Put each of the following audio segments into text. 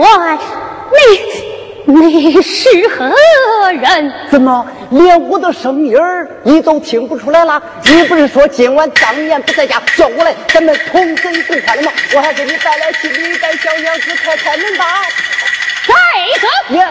怪你，你是何人？怎么连我的声音儿你都听不出来了？你不是说今晚张年不在家，叫我来咱们同枕共欢的吗？我还给你带来新一代小娘子快开门吧。再爷。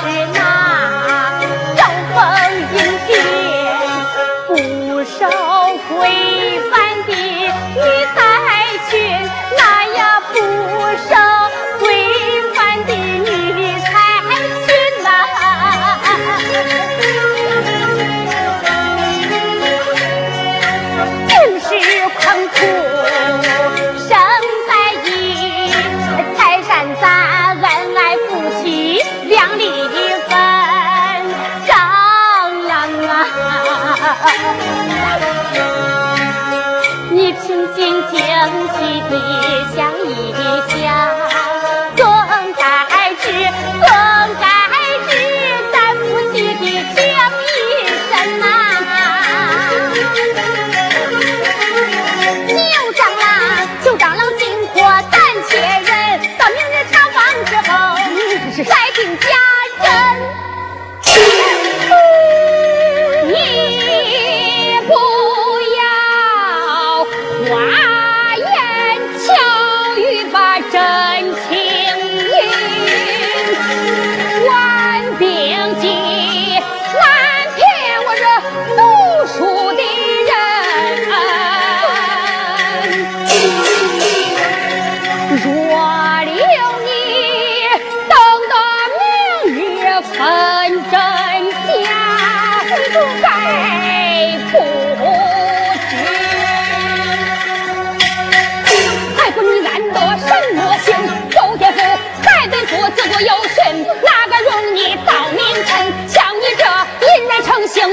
花你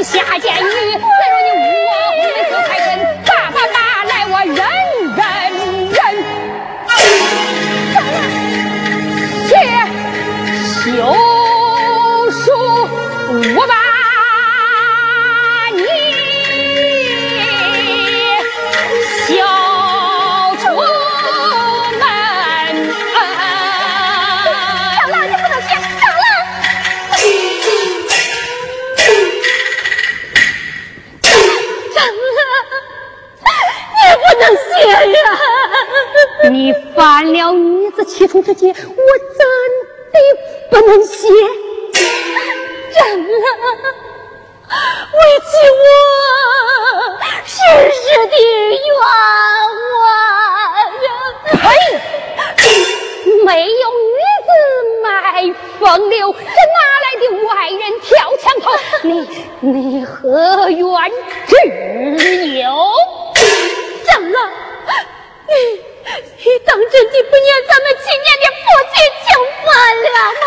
起初我真的不能写？真了，委屈我世世的冤枉！呸！没有女子卖风流，这哪来的外人跳墙头？你你何怨之有？怎了，你当真的不念咱们七年的夫妻情分了吗？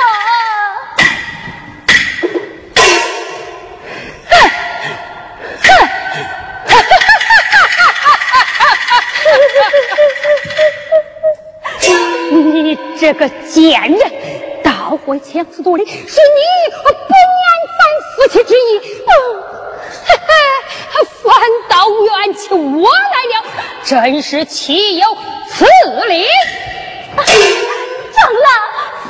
你这个贱人，倒会强词夺理，是你不念咱夫妻之义，嘿嘿，反倒怨起我来了，真是岂有！此理！长老，夫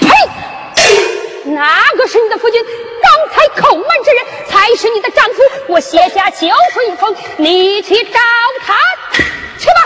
君，呸！哪个是你的夫君？刚才叩门之人才是你的丈夫。我写下休书一封，你去找他去吧。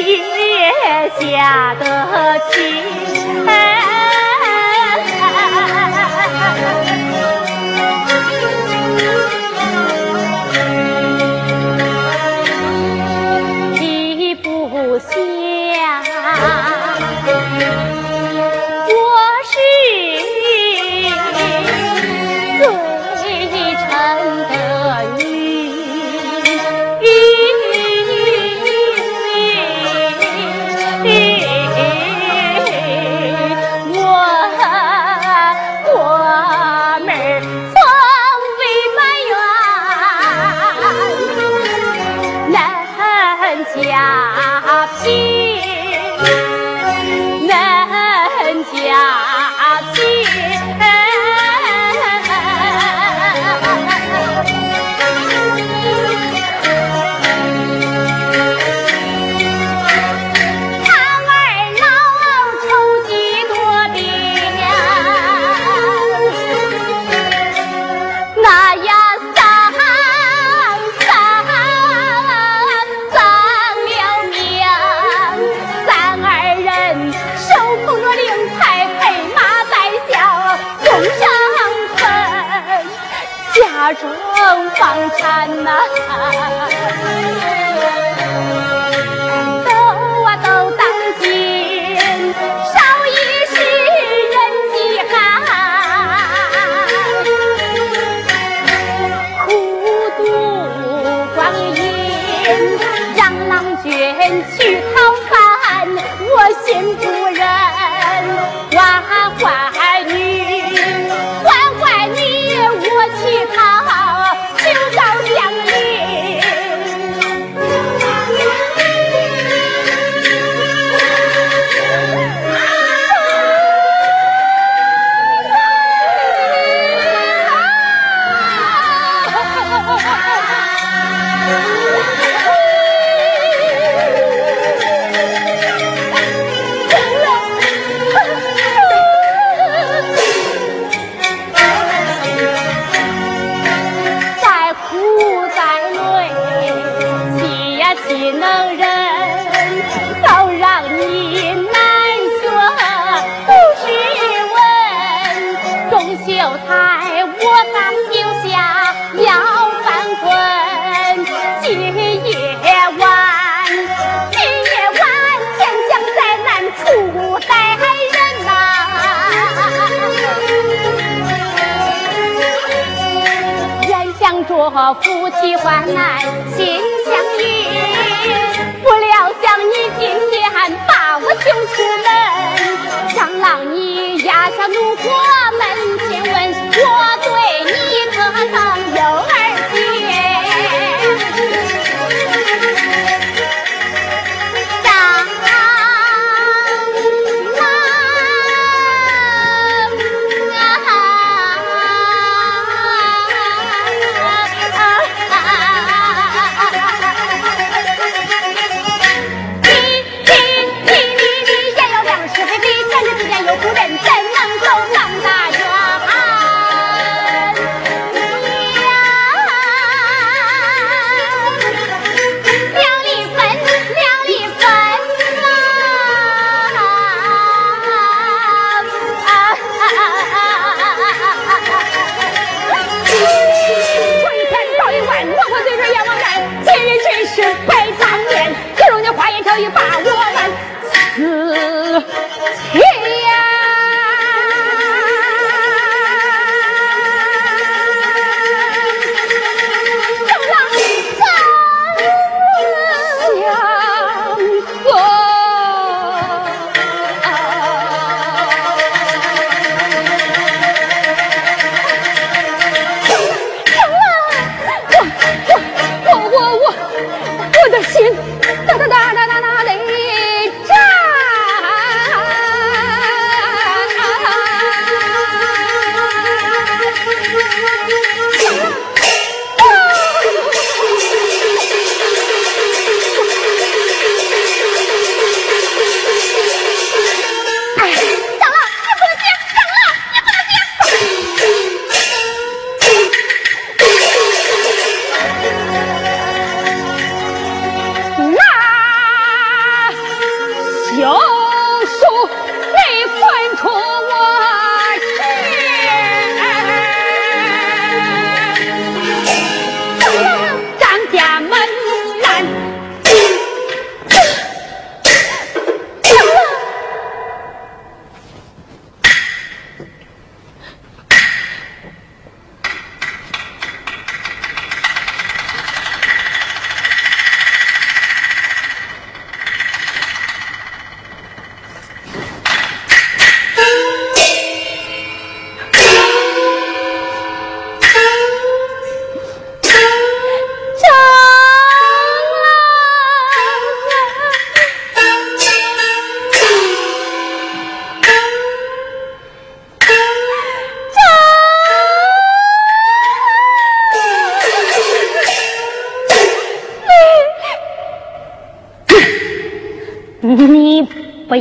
今夜下得轻。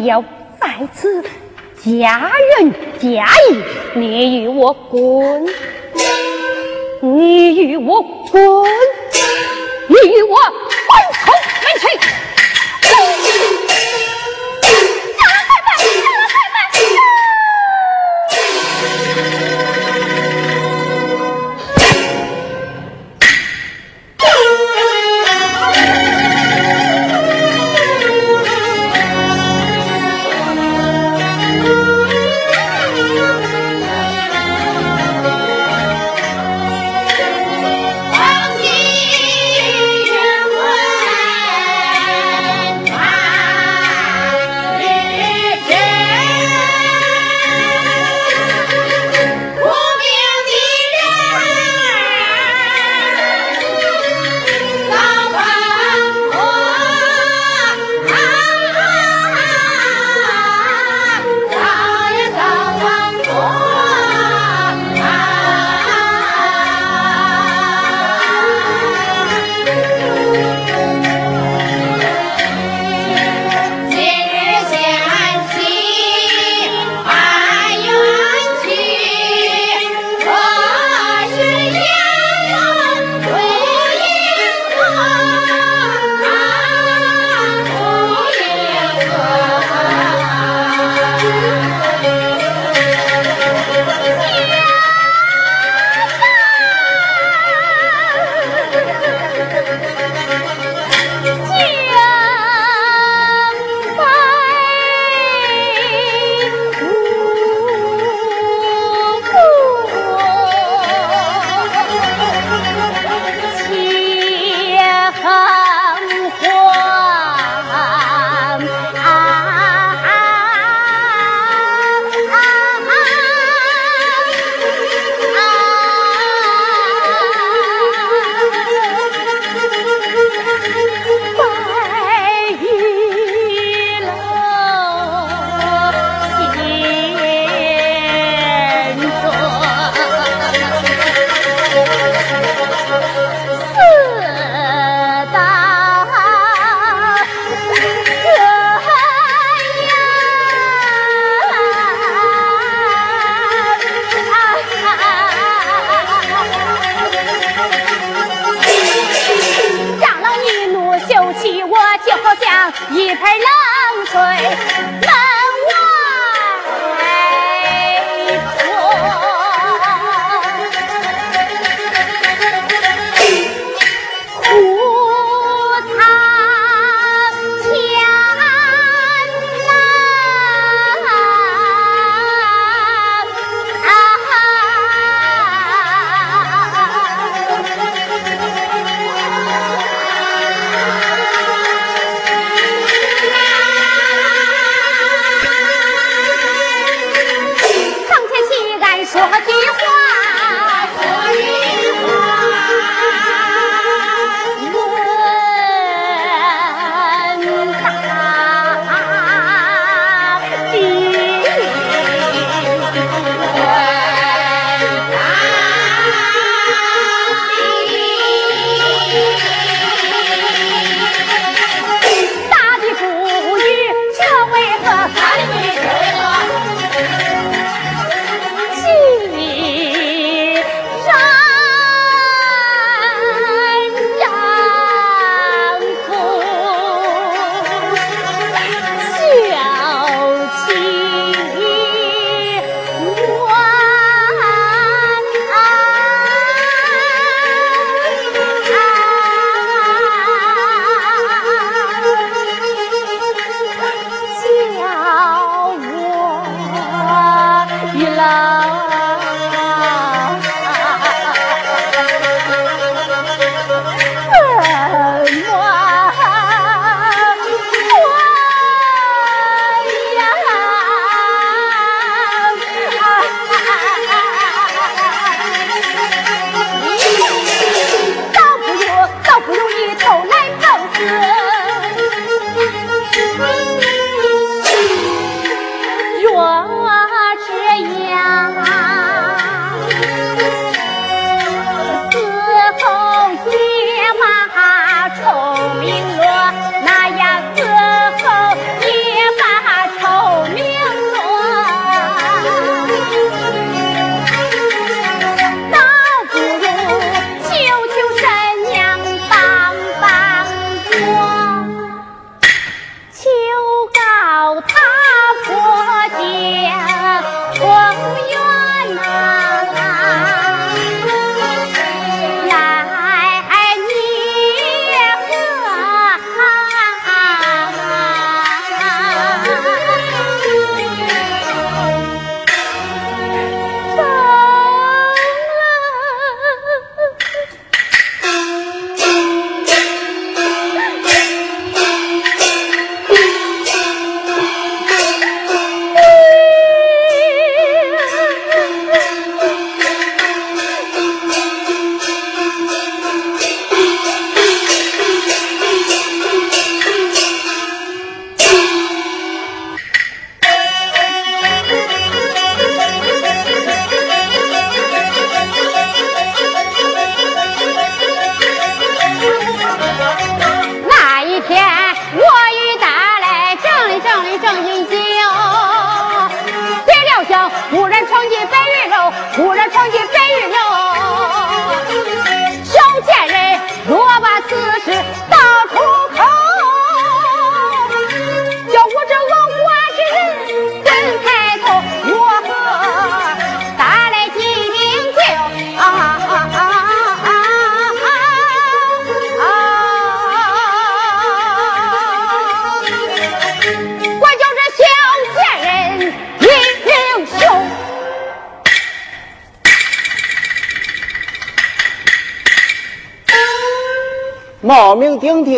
要在此假仁假义，你与我滚！你与我滚！你与我滚出门去！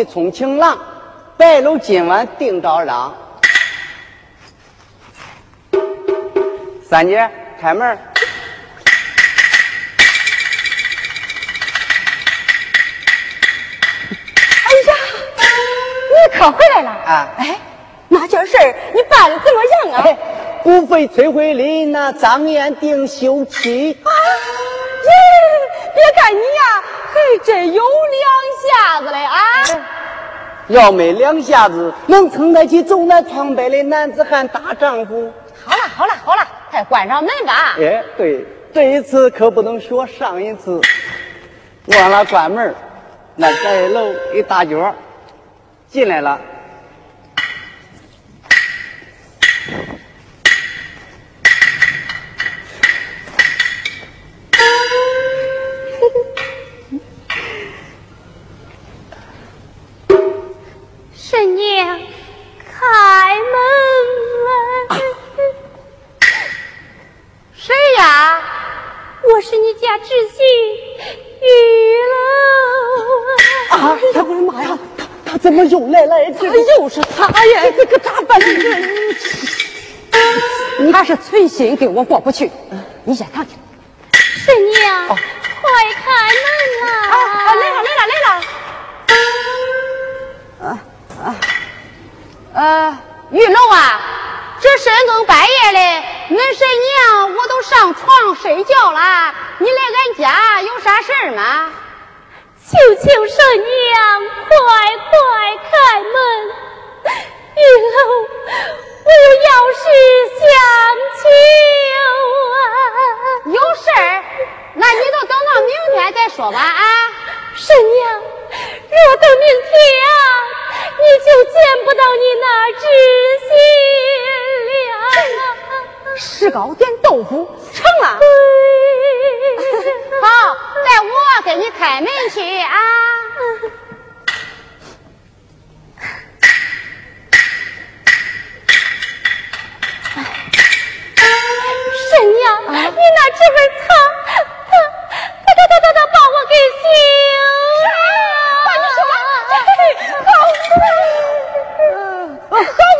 名顶替充情郎，白露今晚定着郎。三姐，开门。哎呀，你可回来了啊！哎，那件事儿你办的怎么样啊？不费崔慧林，那张燕定休妻。啊，耶！别看你呀。嘿，真有两下子嘞啊！要没两下子，能撑得起走南闯北的男子汉大丈夫？好了好了好了，快关上门吧！哎，对，这一次可不能学上一次，忘了关门。那在楼一大脚进来了，啊！哎我的妈呀！他他怎么又来了？这又是他呀！这个咋办？他是存心跟我过不去。你先躺下。神娘，快开门啊！啊！来了来了来了。啊啊！呃，玉楼啊，这深更半夜的，恁婶娘我都上床睡觉了，你来俺家有啥事儿吗？求求婶娘，快快开门！玉楼，我有要事相求啊！有事儿？那你就等到明天再说吧啊！婶娘，若等明天啊，你就见不到你那知心了。石膏点豆腐成了。好，带我给你开门去啊！神娘，你那这份汤，他他他他他他把我给休了，好，好。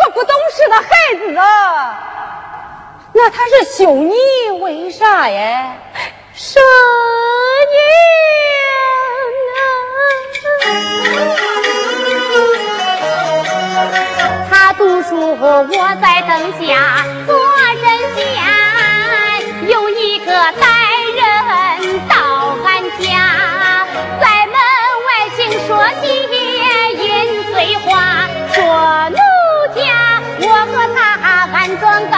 个不懂事的孩子啊！那他是休你为啥呀？神娘，他读书我在灯下做针线，有一个歹人到俺家，在门外请说戏饮碎话，说奴家我和他安装勾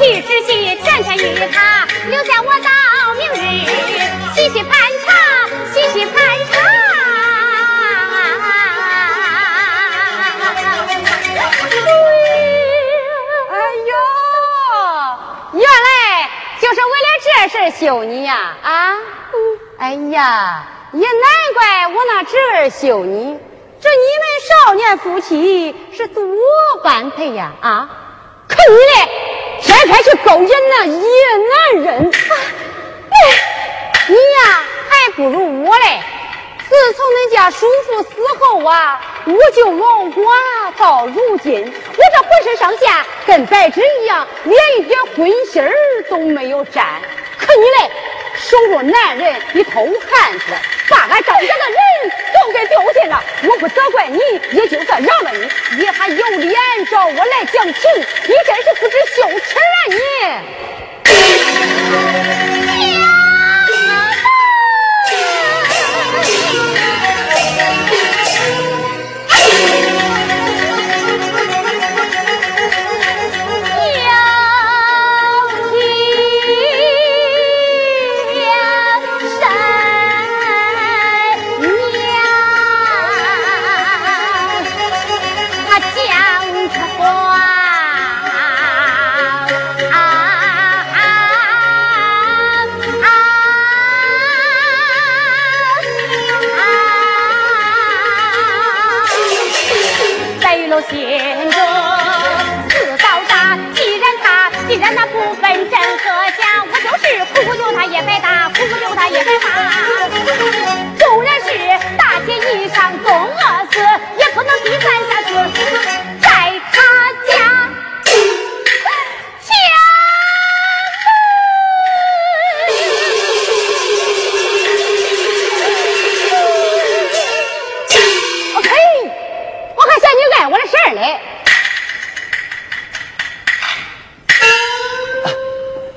娘替侄媳劝劝与他，留下我到明日细细盘查，细细盘查。哎呦，原来就是为了这事休你呀！啊，哎呀。也难怪我那侄儿休你，这你们少年夫妻是多般配呀！啊，可你嘞，天天去勾引那野男人，你呀还不如我嘞。自从恁家叔父死后啊，我就老寡到如今，我这浑身上下跟白纸一样，连一点荤腥儿都没有沾。可你嘞！守着男人，你偷汉子，把俺张家的人都给丢尽了。我不责怪你，也就算饶了你，你还有脸找我来讲情？你真是不知羞耻啊你！纵然是大姐一上总饿死，也不能低三下四在她家家死。我还嫌你碍我的事儿嘞。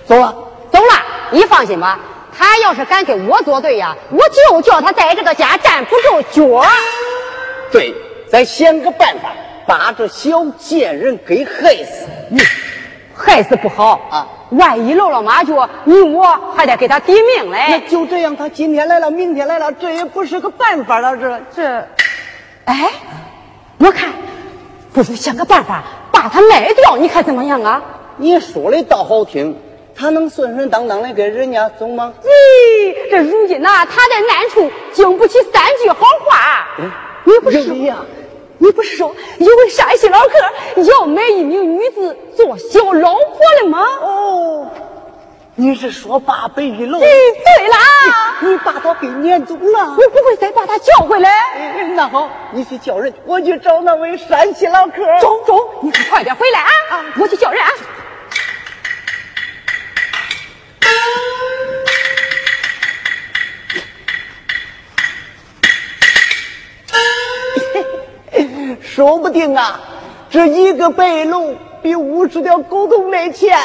走了，走了，你放心吧。他要是敢跟我作对呀，我就叫他在这个家站不住脚。对，咱想个办法，把这小贱人给害死。你害死不好啊，万一露了马脚，你我还得给他抵命嘞。那就这样，他今天来了，明天来了，这也不是个办法了。这这，哎，我看不如想个办法。把他卖掉，你看怎么样啊？你说的倒好听，他能顺顺当当的跟人家走吗？咦，这如今呐，他在暗处，经不起三句好话。你不是说呀？你不是说有位山西老客要买一名女子做小老婆了吗？哦，你是说把白玉楼？哎，对啦，你把他给撵走了？我不会再把他叫回来。那好，你去叫人，我去找那位山西老客。中中，你可快点回来啊啊！我去叫人。啊。说不定啊，这一个白龙比五十条狗都没钱。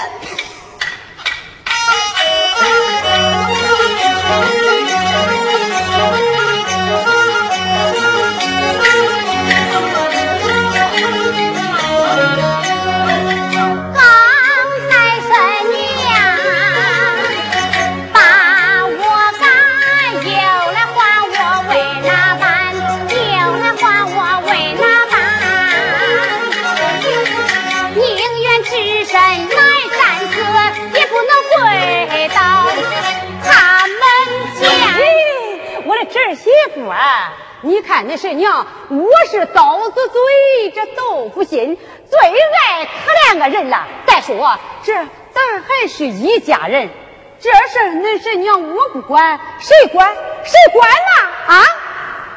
媳妇啊，你看那神娘，我是刀子嘴，这豆腐心，最爱可怜个人了。再说这咱还是一家人，这事恁婶娘我不管，谁管？谁管呐？啊！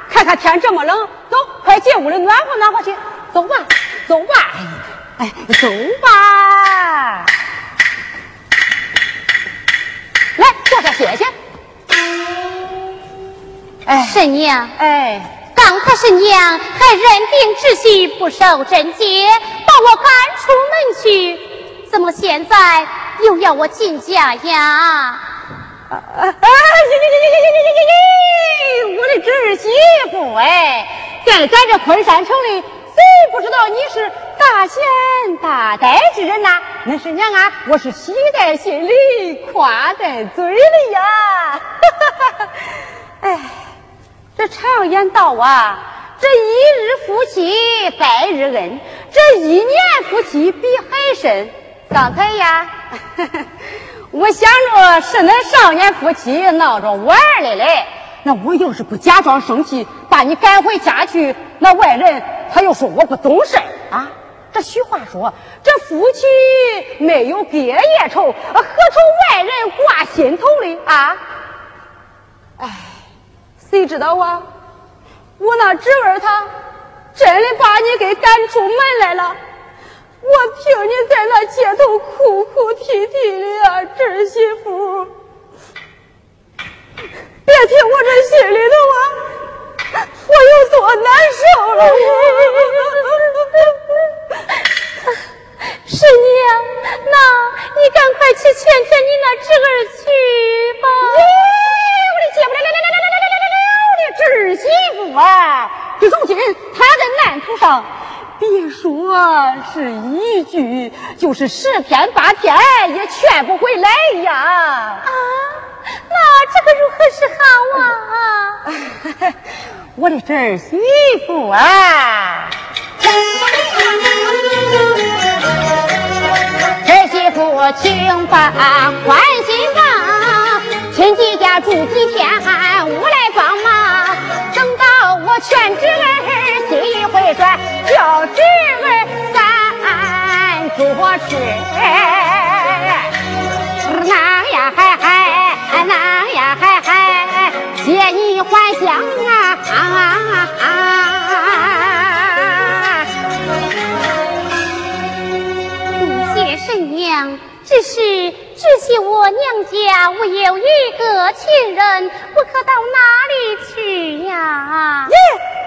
看看天这么冷，走，快进屋里暖和暖和去。走吧，走吧，哎，走吧。来，坐下歇歇。哎，婶娘，哎，刚才婶娘还认定侄媳不守贞洁，把我赶出门去，怎么现在又要我进家呀？啊啊！呀呀呀呀呀呀呀呀！我的侄媳妇哎，在咱这昆山城里，谁不知道你是大贤大德之人呐、那婶娘啊，我是喜在心里，夸在嘴里呀、哈哈哈哈哎。这常言道啊，这一日夫妻百日恩，这一年夫妻比海深。刚才呀，我想着是恁少年夫妻闹着玩的嘞。那我要是不假装生气，把你赶回家去，那外人他又说我不懂事啊。这俗话说，这夫妻没有隔夜仇，何愁外人挂心头哩啊？哎。谁知道啊，我那侄儿他真的把你给赶出门来了，我听你在那街头哭哭啼啼的啊，侄媳妇。别听我这心里头啊，我有多难受了。是你啊，那你赶快去劝劝你那侄儿去吧。哎，我的姐，来来来。侄媳妇啊，这如今他在难途上，别说是一句，就是十天八天也劝不回来呀！啊，那这个如何是好啊？我的侄媳妇啊，儿媳妇请把宽心放，亲戚家住几天，我来帮忙。劝侄儿心一回转，叫侄儿咱做事，那呀嗨嗨，那呀嗨嗨，借你还乡啊！谢神娘，只是。只惜我娘家我有一个亲人，我可到哪里去呀？耶，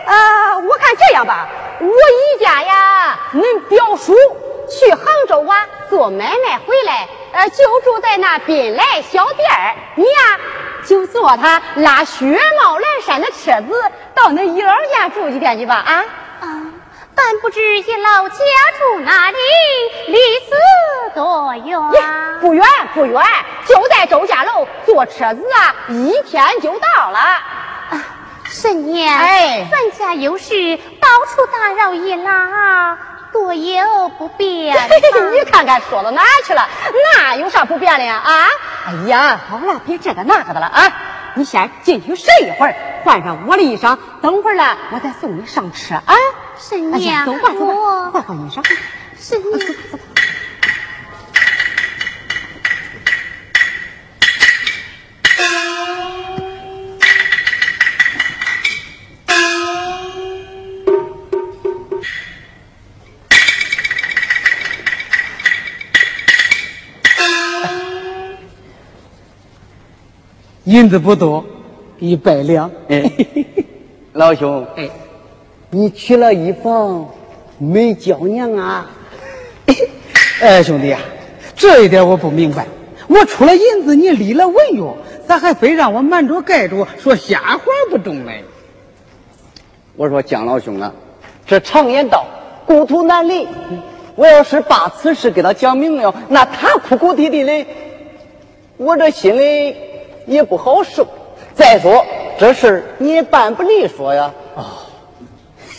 呃，我看这样吧，我一家呀，恁表叔去杭州啊做买卖回来，呃，就住在那宾来小店儿。你呀，就坐他拉雪帽蓝山的车子到恁姨姥家住几天去吧？啊啊。但不知你老家住哪里，离此多远？不远不远，就在周家楼，坐车子啊，一天就到了。啊，神娘，哎，咱家有事，到处打扰一拉，多有不便。你看看说到哪去了？那有啥不便的呀？啊？哎呀，好了，别这个那个的了啊！你先进去睡一会儿，换上我的衣裳，等会儿呢我再送你上车啊。婶娘，走吧走吧，换换衣裳。婶娘。银子不多，一百两。哎，老兄，哎，你娶了一房没叫娘啊？哎，兄弟啊、这一点我不明白。我出了银子，你立了文约，咋还非让我瞒着盖着，说瞎话不中嘞？我说姜老兄啊，这常言道，故土难离。我要是把此事给他讲明了，那他哭哭啼啼的，我这心里也不好受。再说这事儿你也办不利索呀。嘿嘿，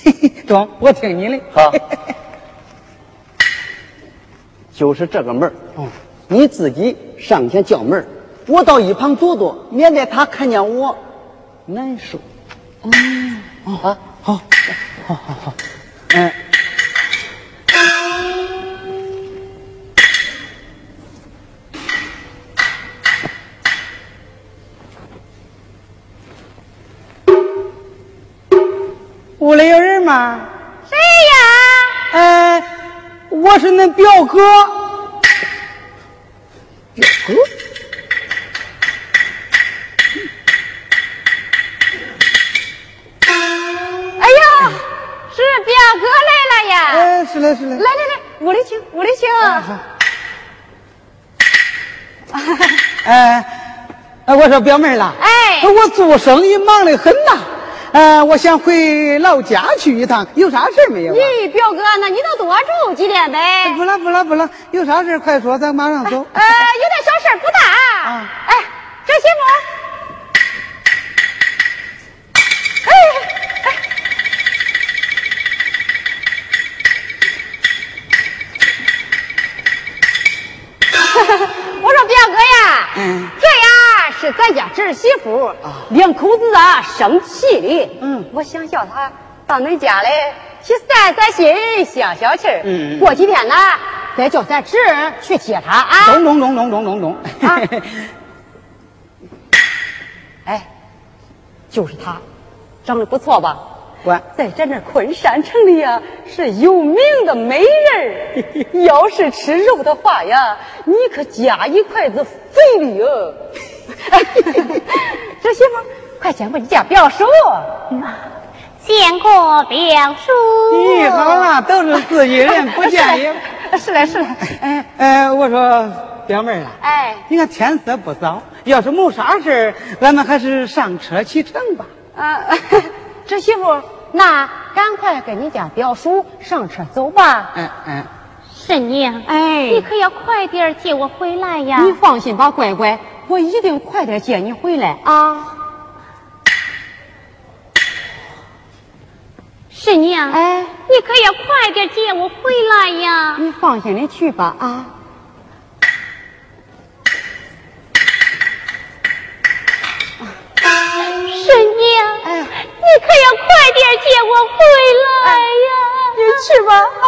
中，我听你的。好，就是这个门儿嗯，你自己上前叫门儿我到一旁躲躲，免得他看见我难受。哦，啊，好，好好好，嗯。屋里有人吗？谁呀？呃，我是恁表哥。表哥？哎呀，是表哥来了呀！哎，是嘞是嘞。来来来，屋里请，屋里请。哎，哎，我说表妹儿啦，哎我做生意忙得很呐，呃，我想回老家去一趟，有啥事儿没有啊？咦，表哥，那你就多住几天呗。不了不了不了，有啥事儿快说，咱马上走。呃，有点小事儿不大。啊哎，这媳妇。是咱家侄媳妇，两口子啊生气的。嗯我想叫她到恁家来去散散心、消消气儿。嗯过几天呢，再叫咱侄儿去接她啊。咚咚咚咚咚咚咚。啊哎，就是她，长得不错吧？管在咱这昆山城里呀，是有名的美人儿。要是吃肉的话呀，你可夹一筷子肥的哦。这媳妇，快见过你家表叔。见过表叔。咦，好了，都是自己人，不见也。是嘞，是嘞。哎哎，我说表妹儿啦，哎，你看天色不早，要是没啥事儿，咱们还是上车启程吧。啊，侄媳妇，那赶快跟你家表叔上车走吧。嗯嗯，婶娘，哎你可要快点儿接我回来呀！你放心吧，乖乖，我一定快点接你回来啊！婶娘，哎，你可要快点接我回来呀！你放心的去吧啊！婶娘，哎你可要快点接我回来呀！你去吧啊，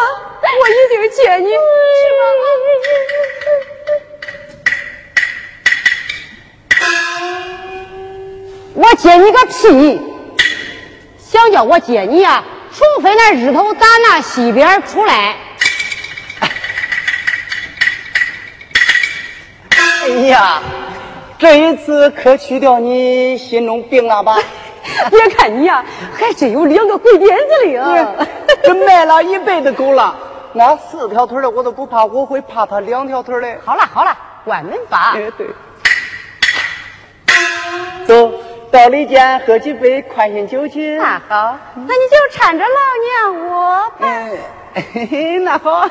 我一定接你。接你个屁！想叫我接你呀、除非那日头打那西边出来。哎呀，这一次可去掉你心中病了吧？别看你呀、还真有两个鬼点子灵。这卖了一辈子狗了，我四条腿的我都不怕，我会怕它两条腿的。好了好了，关门吧。哎，对。到里间喝几杯宽心酒去。那好，那你就搀着老娘我吧。哎，嘿嘿，那好。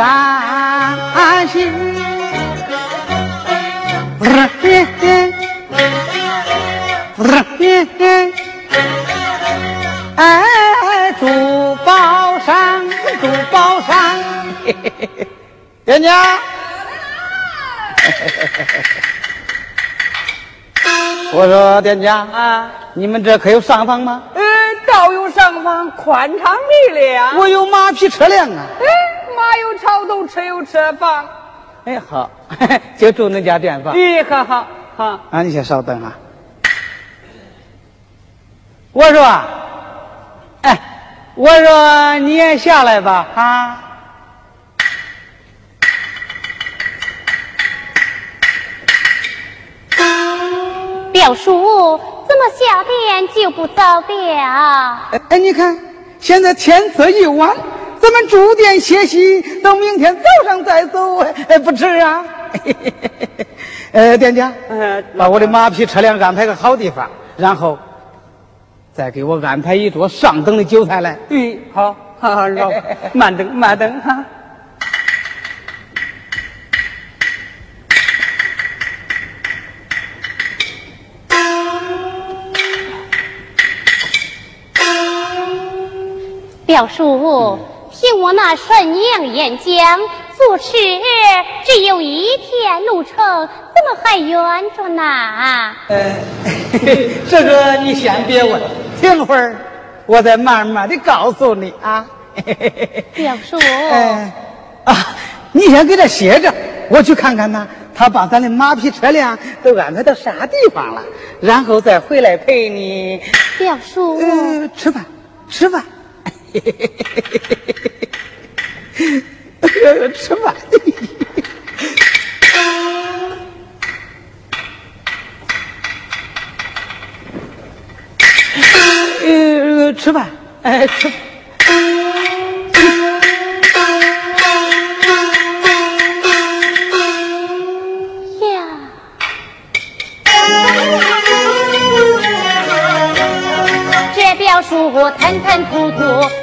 山西。不是，不是，哎，珠宝山，珠宝山，人家。我说店家啊，你们这可有上房吗？呃，倒有上房，宽敞力量。我有马匹车辆啊。有朝斗，车有车房。哎，好，就住那家店房。咦，好好好。啊，你先稍等啊。我说，哎，我说你也下来吧，啊。表叔，怎么小店就不走了？哎哎，你看，现在天色已晚，咱们住店歇息，等明天早上再走，哎，不迟啊。呃，店家，把我的马匹车辆安排个好地方，然后再给我安排一桌上等的酒菜来。嗯，好，好好，慢等，慢等哈。表叔，凭我那神阳眼江，坐车只有一天路程，怎么还远着呢？呃，这个你先别问，停会儿，我再慢慢的告诉你啊。表叔，哎，啊，你先给这歇着，我去看看呐，他把咱的马匹车辆都安排到啥地方了，然后再回来陪你。表叔，呃，吃饭，吃饭。吃饭。呃，吃饭，哎，吃。表叔吞吞吐吐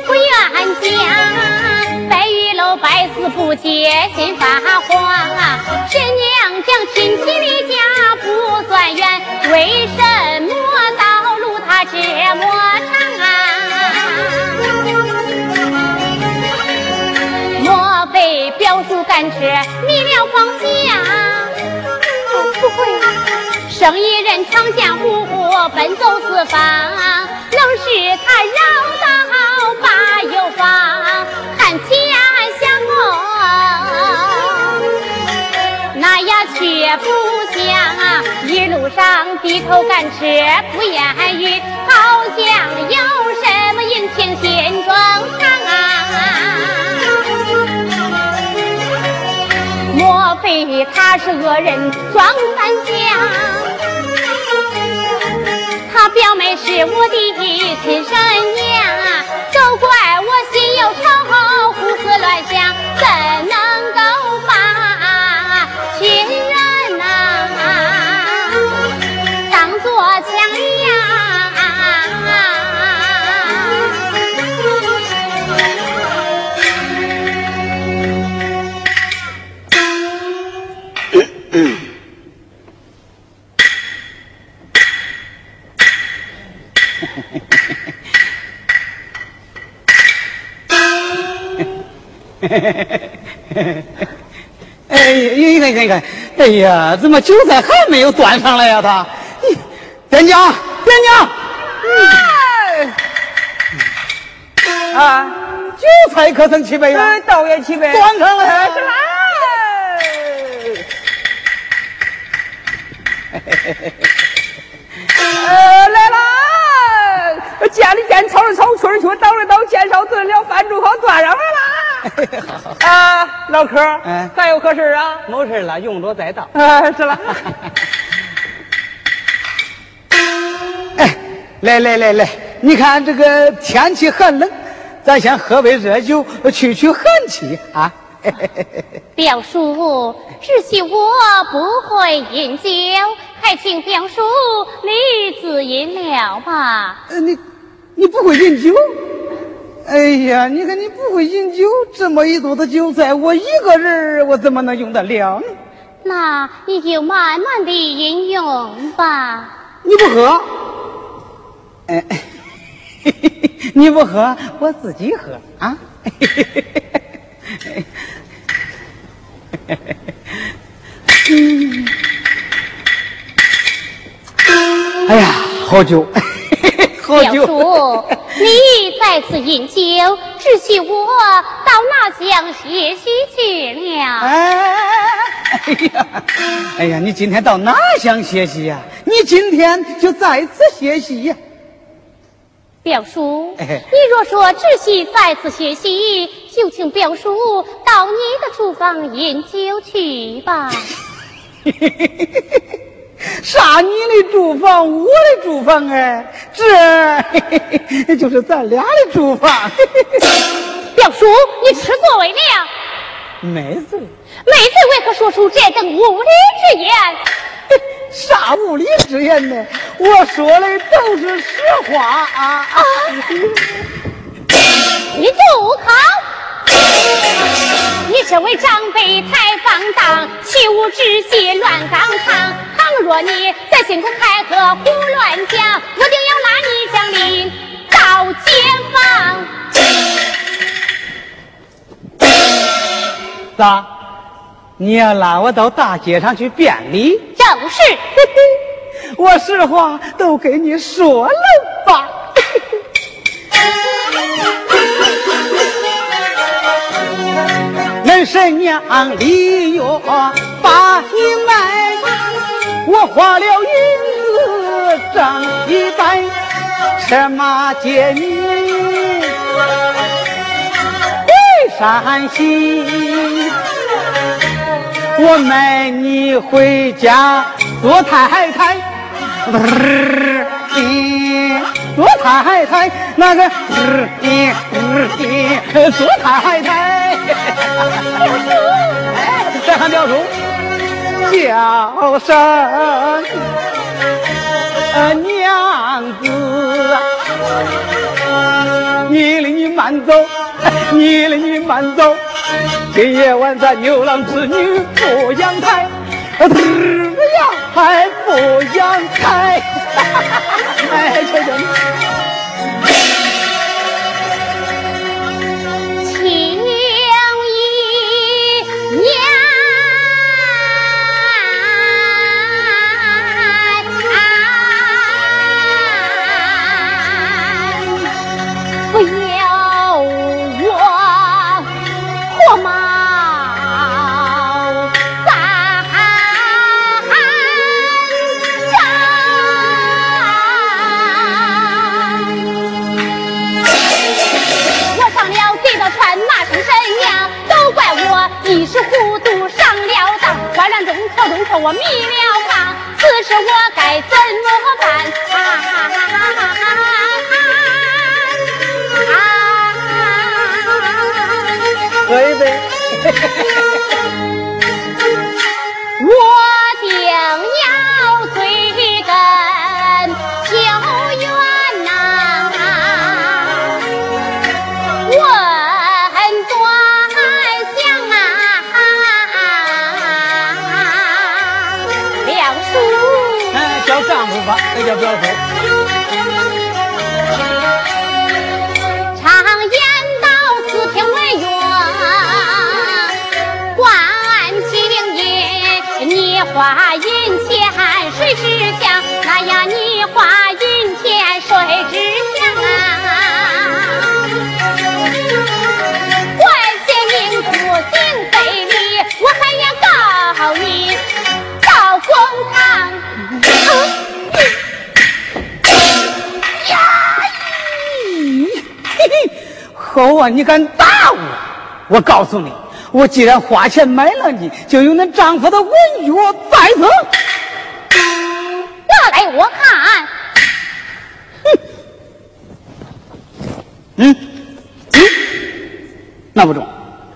不愿讲，白玉楼百思不解心发慌。这娘将亲戚离家不算远，为什么道路他这么长啊？莫非表叔赶车迷了方向？生意人闯江湖奔走四方，能是他绕道把右方，看前相望，那呀却不像一路上低头干吃不言语，好像有什么隐情心中藏啊。莫非他是恶人装三江？表妹是我的亲生娘，都怪我心有仇，胡思乱想，怎 哎，你看，你看，哎呀，怎么韭菜还没有端上来呀？他，咦店家，店家，哎，啊，韭菜可曾齐备呀哎，？倒也齐备。端上来哎是啦。呃，来啦！见的见，炒的炒，吹的吹，倒的倒，见烧炖了，饭煮好，端上来啦！啊，老客儿，哎还有何事啊？没事了，用着再到。啊，是了。哎，来来来来，你看这个天气很冷，咱先喝杯热酒，去去寒气啊。表叔，只许我不会饮酒，还请表叔你自饮了吧。呃，你你不会饮酒？哎呀，你看你不会饮酒，这么一肚子酒菜，我一个人我怎么能用得了呢？那你就慢慢的饮用吧。你不喝？哎，你不喝，我自己喝啊。嗯，哎呀，好酒。表叔，你再次饮酒，只许我到那乡学习去了。哎呀，哎呀，你今天到哪乡学习呀？你今天就在此学习呀。表叔，你若说只许在此学习，就请表叔到你的厨房饮酒去吧。啥？你的住房，我的住房哎，这 就是咱俩的住房。表叔，你吃作为了？没罪。没罪，为何说出这等无理之言？啥无理之言呢？我说的都是实话啊！你住口！你这位长辈太放荡，岂无止息乱纲常。倘若你在心中开河胡乱讲，我定要拉你将林到监房。咋？你要拉我到大街上去辩理？正是。我实话都给你说了吧。恁婶娘李月把你卖，我花了银子挣一百，车马接你回山西，我卖你回家做太太。做太太，那个做太太，再喊表叔，叫声娘子，你哩你慢走，你哩你慢走，今夜晚咱牛郎织女不阳台，嘚呀还不阳台。哎，求求你！我迷了方，此事我该怎么办？喝一杯。也不要走。常言道，四平为月，观情音。你花银钱谁知晓？好啊！你敢打我？我告诉你，我既然花钱买了你，就有恁丈夫的文约在此。拿来我看。嗯嗯，那不中。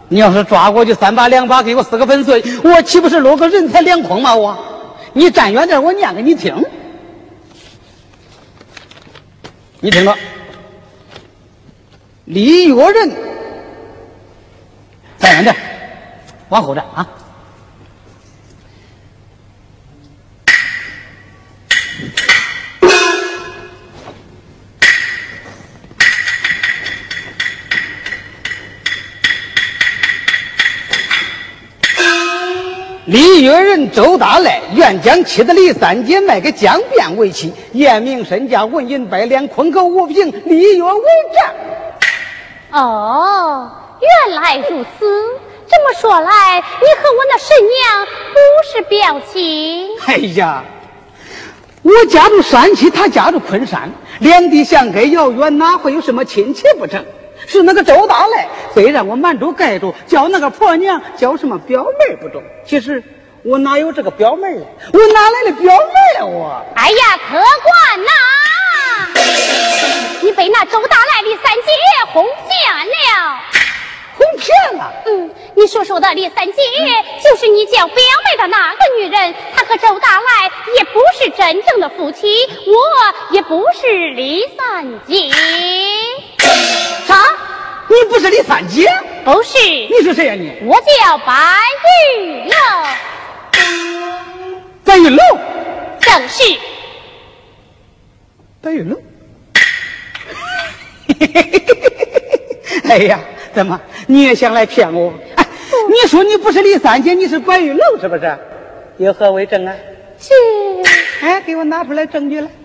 你要是抓过去三把两把，给我撕个粉碎，我岂不是落个人财两空吗？我，你站远点，我念给你听。你听着。李月人，再远点，往后站啊。李月人周大赖愿将妻子李三姐卖给江边为妻，验明身价，纹银百两，坤口无凭，立约为证。哦，原来如此。这么说来，你和我那婶娘不是表亲？哎呀，我家住山西，他家住昆山，两地相隔遥远，哪会有什么亲戚不成？是那个周大来，非让我瞒住盖住，叫那个婆娘叫什么表妹不中。其实我哪有这个表妹呀？我哪来的表妹呀？我哎呀，客官呐，你被那周大来李三姐哄骗了，哄骗了。嗯，你所说的李三姐就是你叫表妹的那个女人，她和周大来也不是真正的夫妻，我也不是李三姐。啥？你不是李三姐？不是。你是谁呀？你？我叫白玉楼。白玉楼。正是。白玉楼。哎呀，怎么你也想来骗我？哎，你说你不是李三姐，你是关玉楼，是不是？有何为证啊？是。哎，给我拿出来证据来。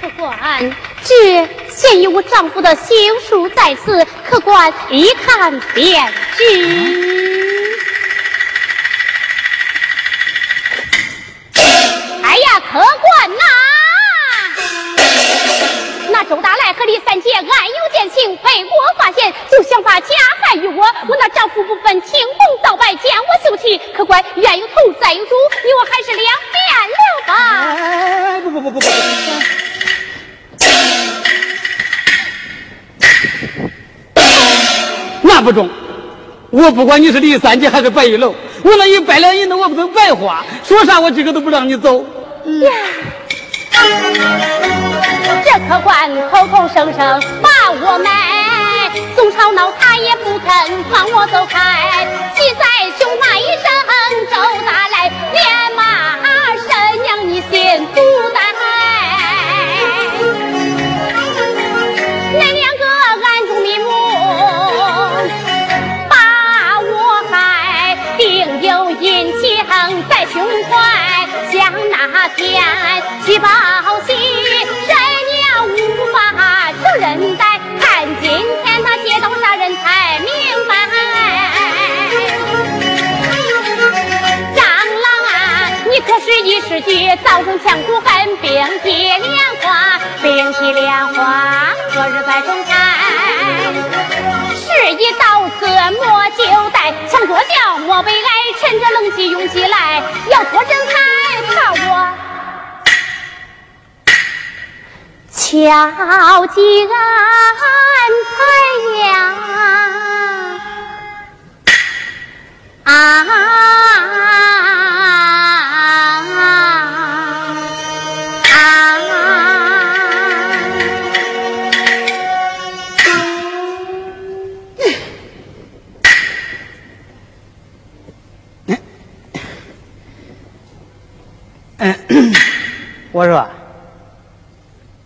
客官，这现有我丈夫的行书在此，客官一看便知。官冤有头债有主，你我还是两面了吧？哎，不不不不不不。那不中，我不管你是李三姐还是白玉楼，我那一百两银子我不能白花，说啥我今个都不让你走。呀，这客官口口声声把我卖，董超恼他也不肯放我走开气在胸怀一生走大来连骂婶娘你心不在那两个暗中密谋把我害定有隐情在胸怀像哪天气暴一时局，造成强骨恨，并蒂莲花，并蒂莲花，何日再重开？事已到此莫久待，强作叫莫悲哀，趁着冷气涌起来，要脱人才。怕我敲击安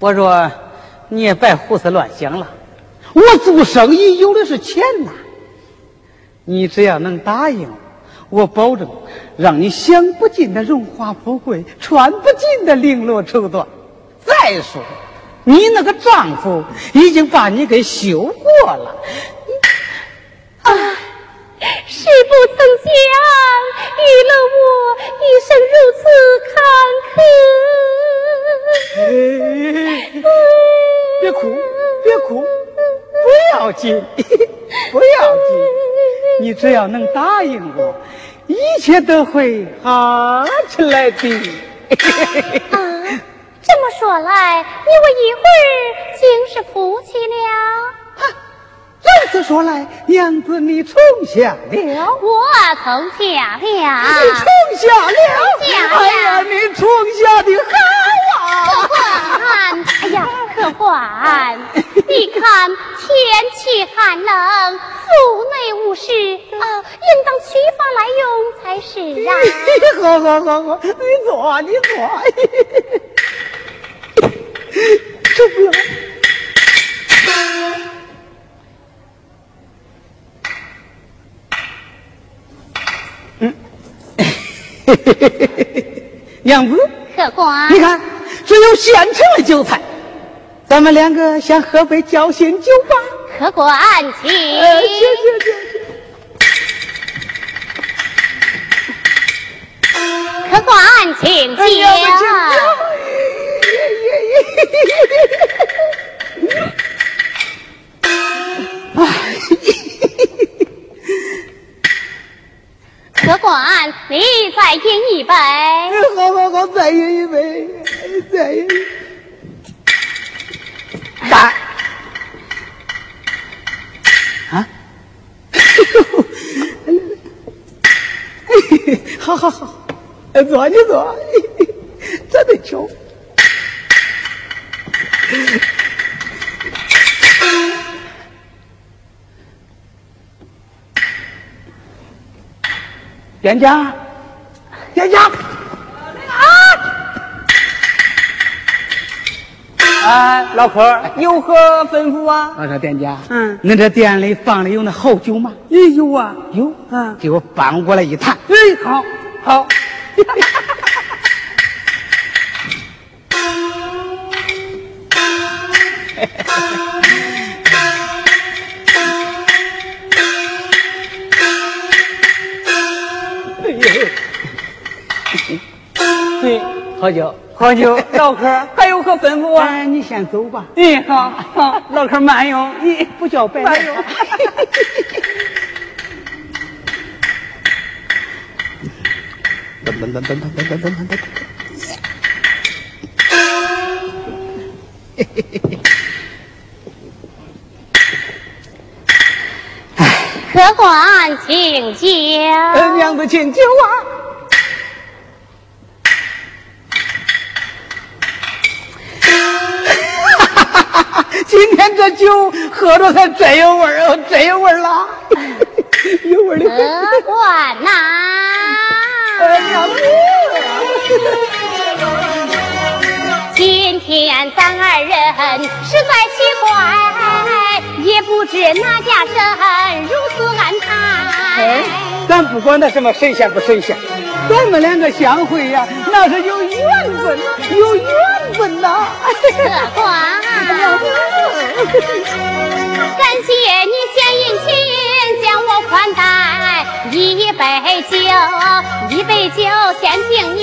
我说，你也别胡思乱想了。我做生意有的是钱呐。你只要能答应，我保证让你享不尽的荣华富贵，穿不尽的绫罗绸缎。再说，你那个丈夫已经把你给休过了。啊。是不曾想，遇了我一生如此坎坷。别哭，别哭，不要紧，不要紧。你只要能答应我，一切都会好起来的。啊，这么说来，你我一会儿竟是夫妻了。如此说来，娘子你从下了，我从下了，你重下了，哎呀，你重下的好啊！官，哎呀，客官，你看天气寒冷，腹内无事啊，应当取法来用才是啊。好好好好，你坐，你坐。受不了。娘子，客官，你看，只有现成的酒菜，咱们两个先喝杯交心酒吧。客官，请。谢谢请谢。客官，请。官，你再饮一杯。好好好，再饮一杯，再饮。干！啊！好好好，坐你坐，真的巧。店家，店家，啊，老客有何吩咐啊？我说店家，嗯恁这店里放的有那好酒吗？也有啊，有，啊给我搬过来一坛。哎，好，好。对，好酒，喝酒，老客还有何吩咐啊？哎，你先走吧。嗯，好，好，老客慢用。你不叫白慢用。噔噔噔噔噔噔噔噔噔。客官，请酒。呃，娘子请酒啊！这酒喝着才真有味儿哦，真有味儿啦，有味儿的。客官呐、哎呀，今天咱二人实在奇怪，也不知哪家神如此安哎排。，咱不管他什么神仙不神仙，咱们两个相会呀，那是有缘分，有缘分呐。客官，感谢你献殷勤，将我款待一杯酒，一杯酒献敬你，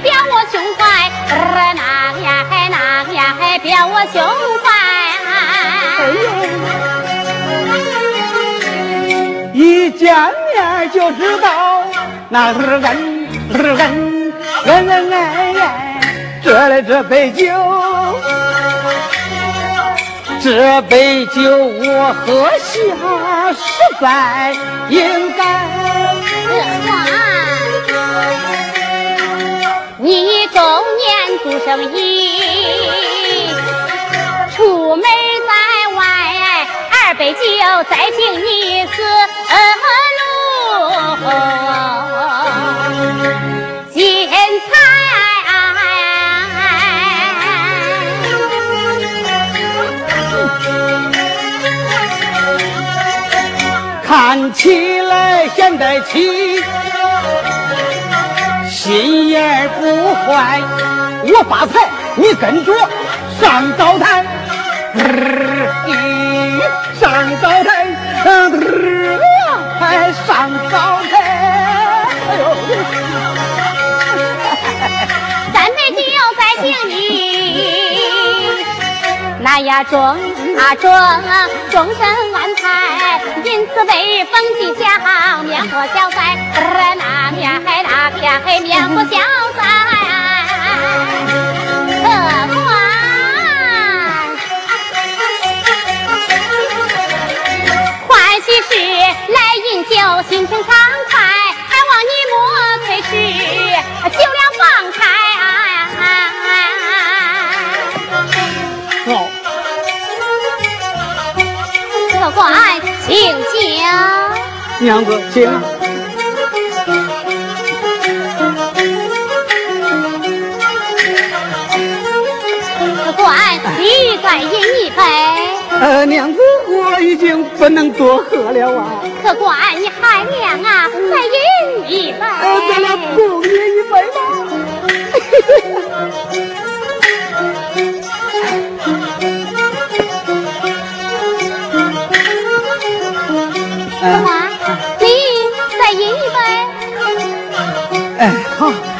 表我胸怀，呃那呀嘿那呀嘿，表我胸怀哎。一见面就知道那是恩是恩恩恩恩恩，这来这杯酒，这杯酒我喝下实在应该。你中年做生意，出门在外，二杯酒再敬你四路金看起来现代起，心眼不坏。我发财，你跟着上灶台，嗯上灶台，哎上灶台。哎呦，三杯酒再敬你，哎呀，装啊中，终身安排，因此被封吉祥，免祸消灾。那片海，那片海，免祸消灾。客官，欢喜事来饮酒，心情畅快，还望你莫推迟，酒量放开。帅，请。娘子，请。你再饮一杯。呃，娘子，我已经不能多喝了啊。客官，你海娘啊，再饮一杯。呃，咱俩共饮一杯吧。客官，你再饮一杯。哎，好。